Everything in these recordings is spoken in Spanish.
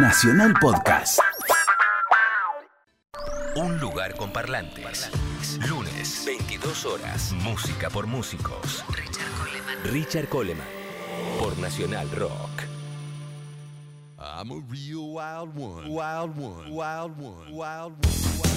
Nacional Podcast. Un lugar con parlantes. Lunes, 22 horas. Música por músicos. Richard Coleman. Richard Coleman. Por Nacional Rock. I'm a real wild one. Wild one. Wild one. Wild one. life we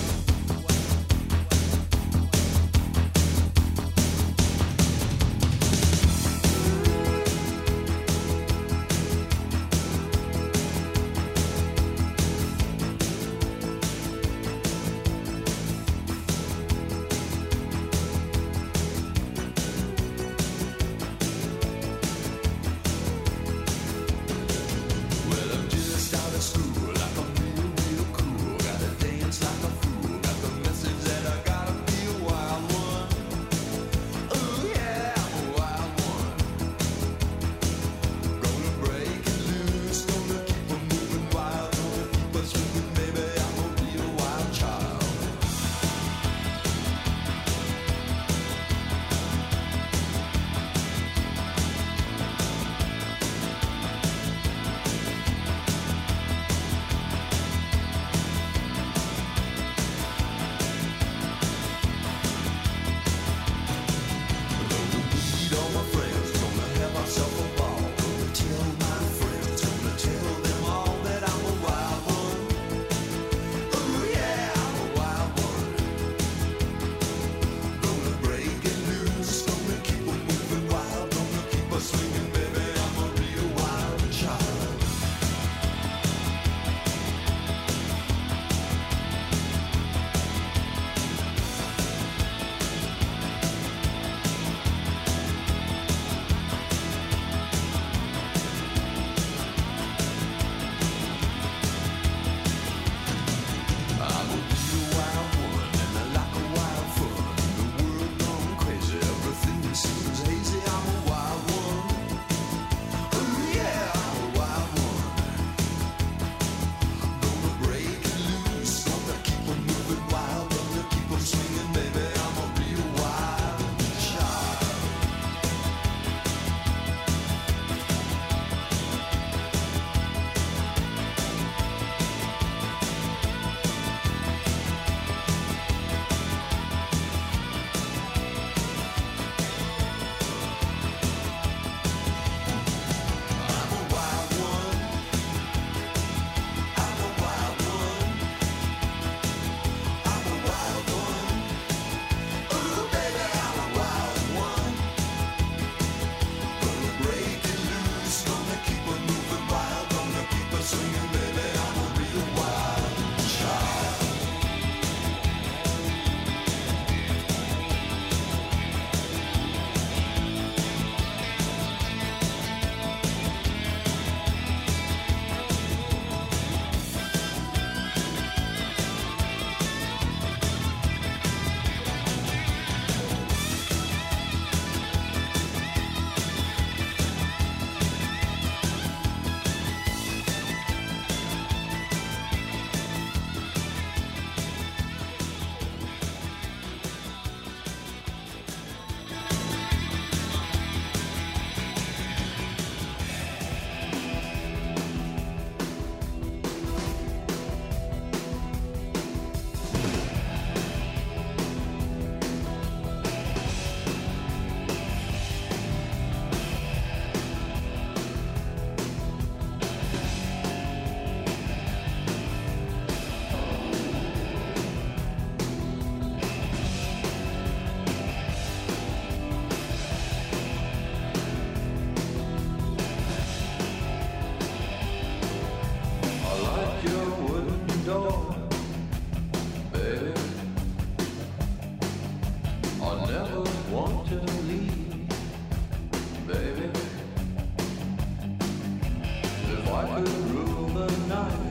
I could rule the night.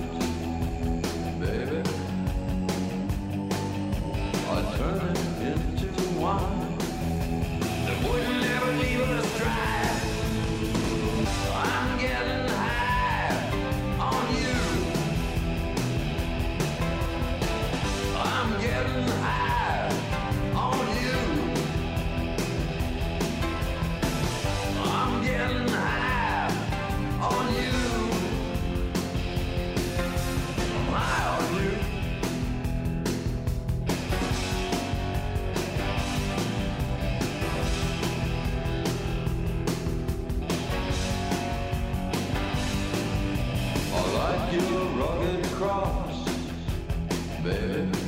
crossed, baby.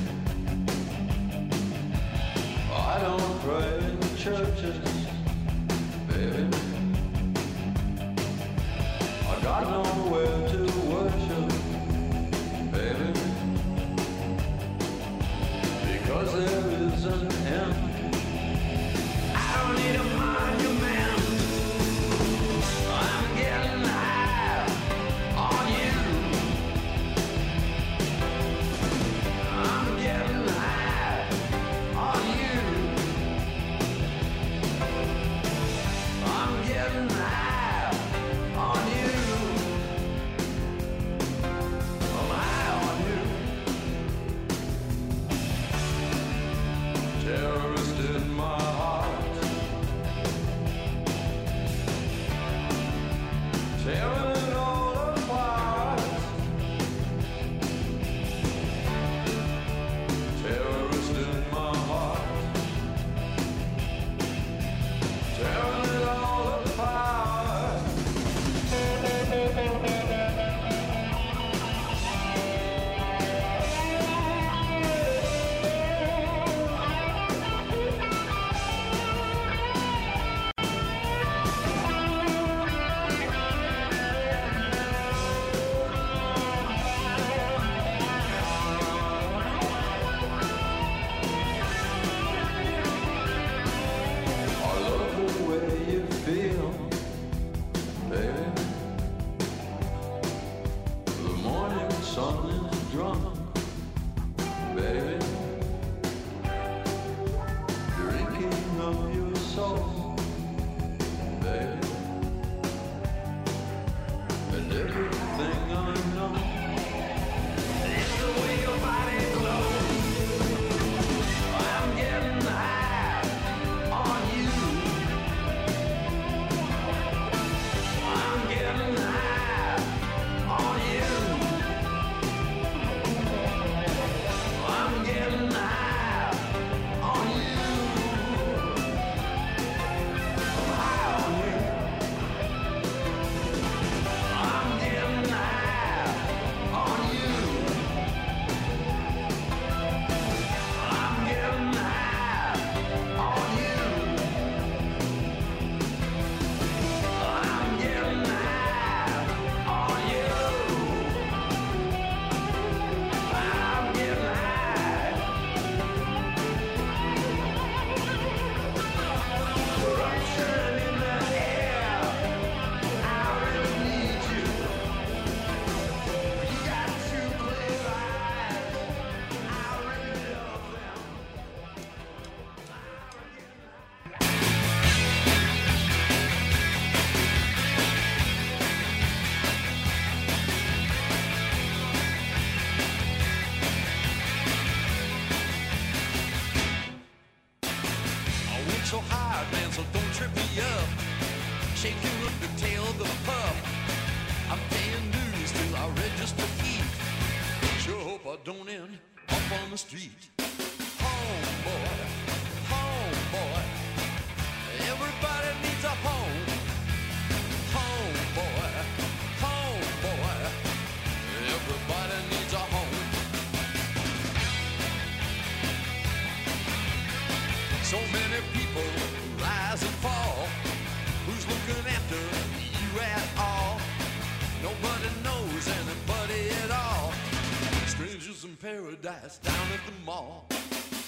paradise down at the mall.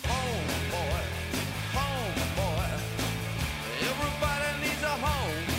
Home, boy. Home, boy. Everybody needs a home.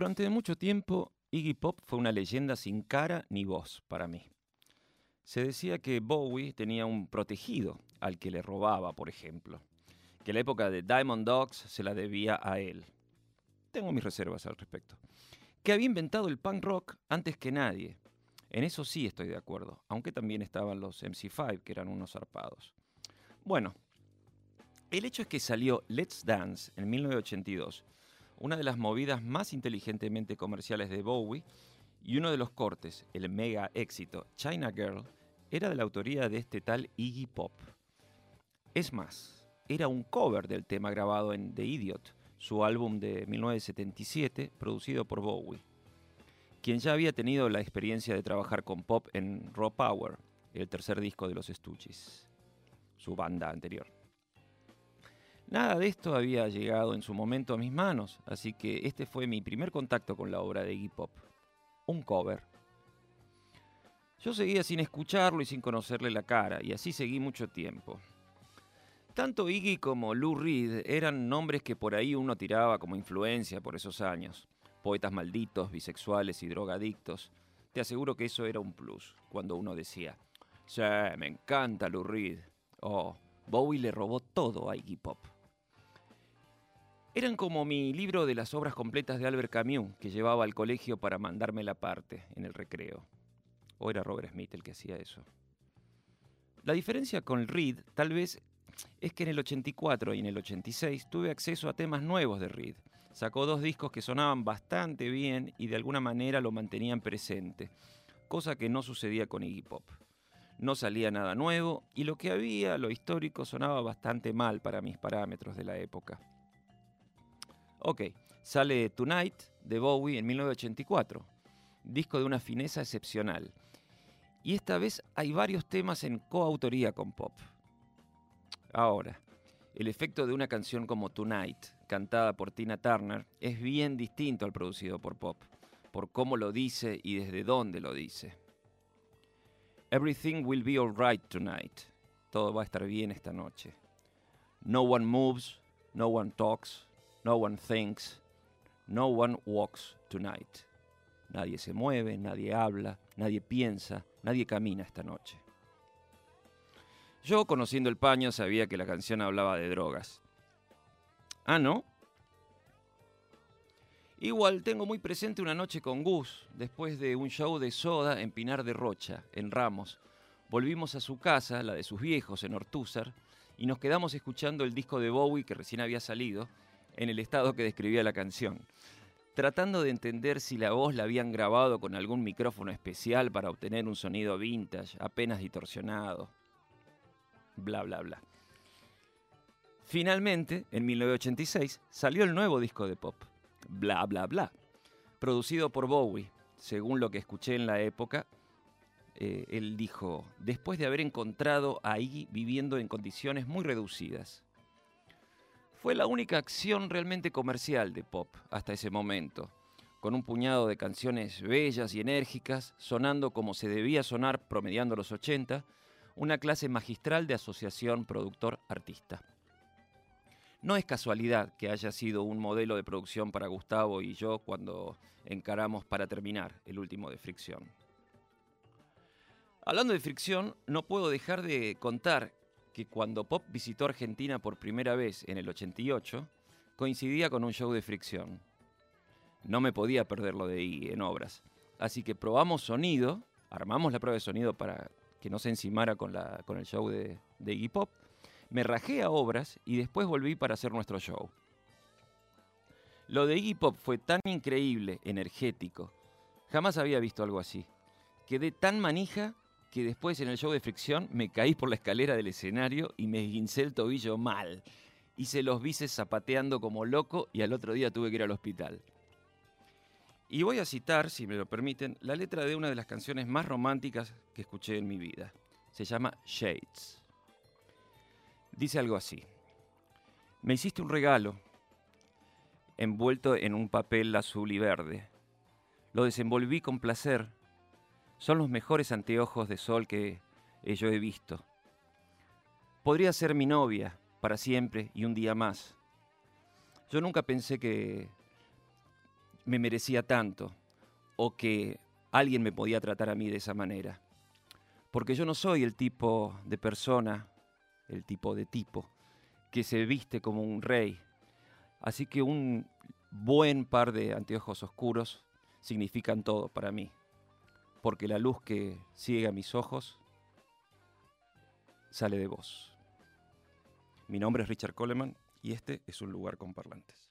Durante mucho tiempo, Iggy Pop fue una leyenda sin cara ni voz para mí. Se decía que Bowie tenía un protegido al que le robaba, por ejemplo, que la época de Diamond Dogs se la debía a él. Tengo mis reservas al respecto. Que había inventado el punk rock antes que nadie. En eso sí estoy de acuerdo, aunque también estaban los MC5, que eran unos zarpados. Bueno, el hecho es que salió Let's Dance en 1982, una de las movidas más inteligentemente comerciales de Bowie, y uno de los cortes, el mega éxito China Girl, era de la autoría de este tal Iggy Pop. Es más, era un cover del tema grabado en The Idiot, su álbum de 1977, producido por Bowie, quien ya había tenido la experiencia de trabajar con Pop en Raw Power, el tercer disco de los Stooges, su banda anterior. Nada de esto había llegado en su momento a mis manos, así que este fue mi primer contacto con la obra de Iggy Pop. Un cover. Yo seguía sin escucharlo y sin conocerle la cara, y así seguí mucho tiempo. Tanto Iggy como Lou Reed eran nombres que por ahí uno tiraba como influencia por esos años. Poetas malditos, bisexuales y drogadictos. Te aseguro que eso era un plus, cuando uno decía, sí, me encanta Lou Reed. Oh, Bowie le robó todo a Iggy Pop. Eran como mi libro de las obras completas de Albert Camus que llevaba al colegio para mandarme la parte en el recreo. O era Robert Smith el que hacía eso. La diferencia con Reed tal vez es que en el 84 y en el 86 tuve acceso a temas nuevos de Reed. Sacó dos discos que sonaban bastante bien y de alguna manera lo mantenían presente, cosa que no sucedía con Iggy Pop. No salía nada nuevo y lo que había, lo histórico, sonaba bastante mal para mis parámetros de la época. Ok, sale Tonight de Bowie en 1984, disco de una fineza excepcional. Y esta vez hay varios temas en coautoría con Pop. Ahora, el efecto de una canción como Tonight, cantada por Tina Turner, es bien distinto al producido por Pop, por cómo lo dice y desde dónde lo dice. Everything will be alright tonight. Todo va a estar bien esta noche. No one moves, no one talks, no one thinks, no one walks tonight. Nadie se mueve, nadie habla, nadie piensa, nadie camina esta noche. Yo, conociendo el paño, sabía que la canción hablaba de drogas. Ah, ¿no? Igual tengo muy presente una noche con Gus, después de un show de soda en Pinar de Rocha, en Ramos. Volvimos a su casa, la de sus viejos, en Ortúzar, y nos quedamos escuchando el disco de Bowie que recién había salido, en el estado que describía la canción, tratando de entender si la voz la habían grabado con algún micrófono especial para obtener un sonido vintage, apenas distorsionado. Bla, bla, bla. Finalmente, en 1986, salió el nuevo disco de pop, Bla, bla, bla, producido por Bowie. Según lo que escuché en la época, eh, él dijo, después de haber encontrado a Iggy viviendo en condiciones muy reducidas, fue la única acción realmente comercial de pop hasta ese momento, con un puñado de canciones bellas y enérgicas, sonando como se debía sonar promediando los 80, una clase magistral de asociación productor-artista. No es casualidad que haya sido un modelo de producción para Gustavo y yo cuando encaramos para terminar el último de Fricción. Hablando de Fricción, no puedo dejar de contar que cuando Pop visitó Argentina por primera vez en el 88, coincidía con un show de fricción. No me podía perder lo de Iggy en obras. Así que probamos sonido, armamos la prueba de sonido para que no se encimara con, la, con el show de, de Iggy Pop. Me rajé a obras y después volví para hacer nuestro show. Lo de Iggy Pop fue tan increíble, energético. Jamás había visto algo así. Quedé tan manija que después en el show de fricción me caí por la escalera del escenario y me esguincé el tobillo mal. Hice los bices zapateando como loco y al otro día tuve que ir al hospital. Y voy a citar, si me lo permiten, la letra de una de las canciones más románticas que escuché en mi vida. Se llama Shades. Dice algo así. Me hiciste un regalo envuelto en un papel azul y verde. Lo desenvolví con placer son los mejores anteojos de sol que eh, yo he visto. Podría ser mi novia para siempre y un día más. Yo nunca pensé que me merecía tanto o que alguien me podía tratar a mí de esa manera. Porque yo no soy el tipo de persona, el tipo de tipo, que se viste como un rey. Así que un buen par de anteojos oscuros significan todo para mí porque la luz que ciega mis ojos sale de vos. Mi nombre es Richard Coleman y este es un lugar con parlantes.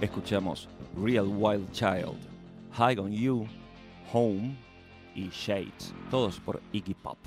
Escuchamos Real Wild Child, High on You, Home y Shades, todos por Iggy Pop.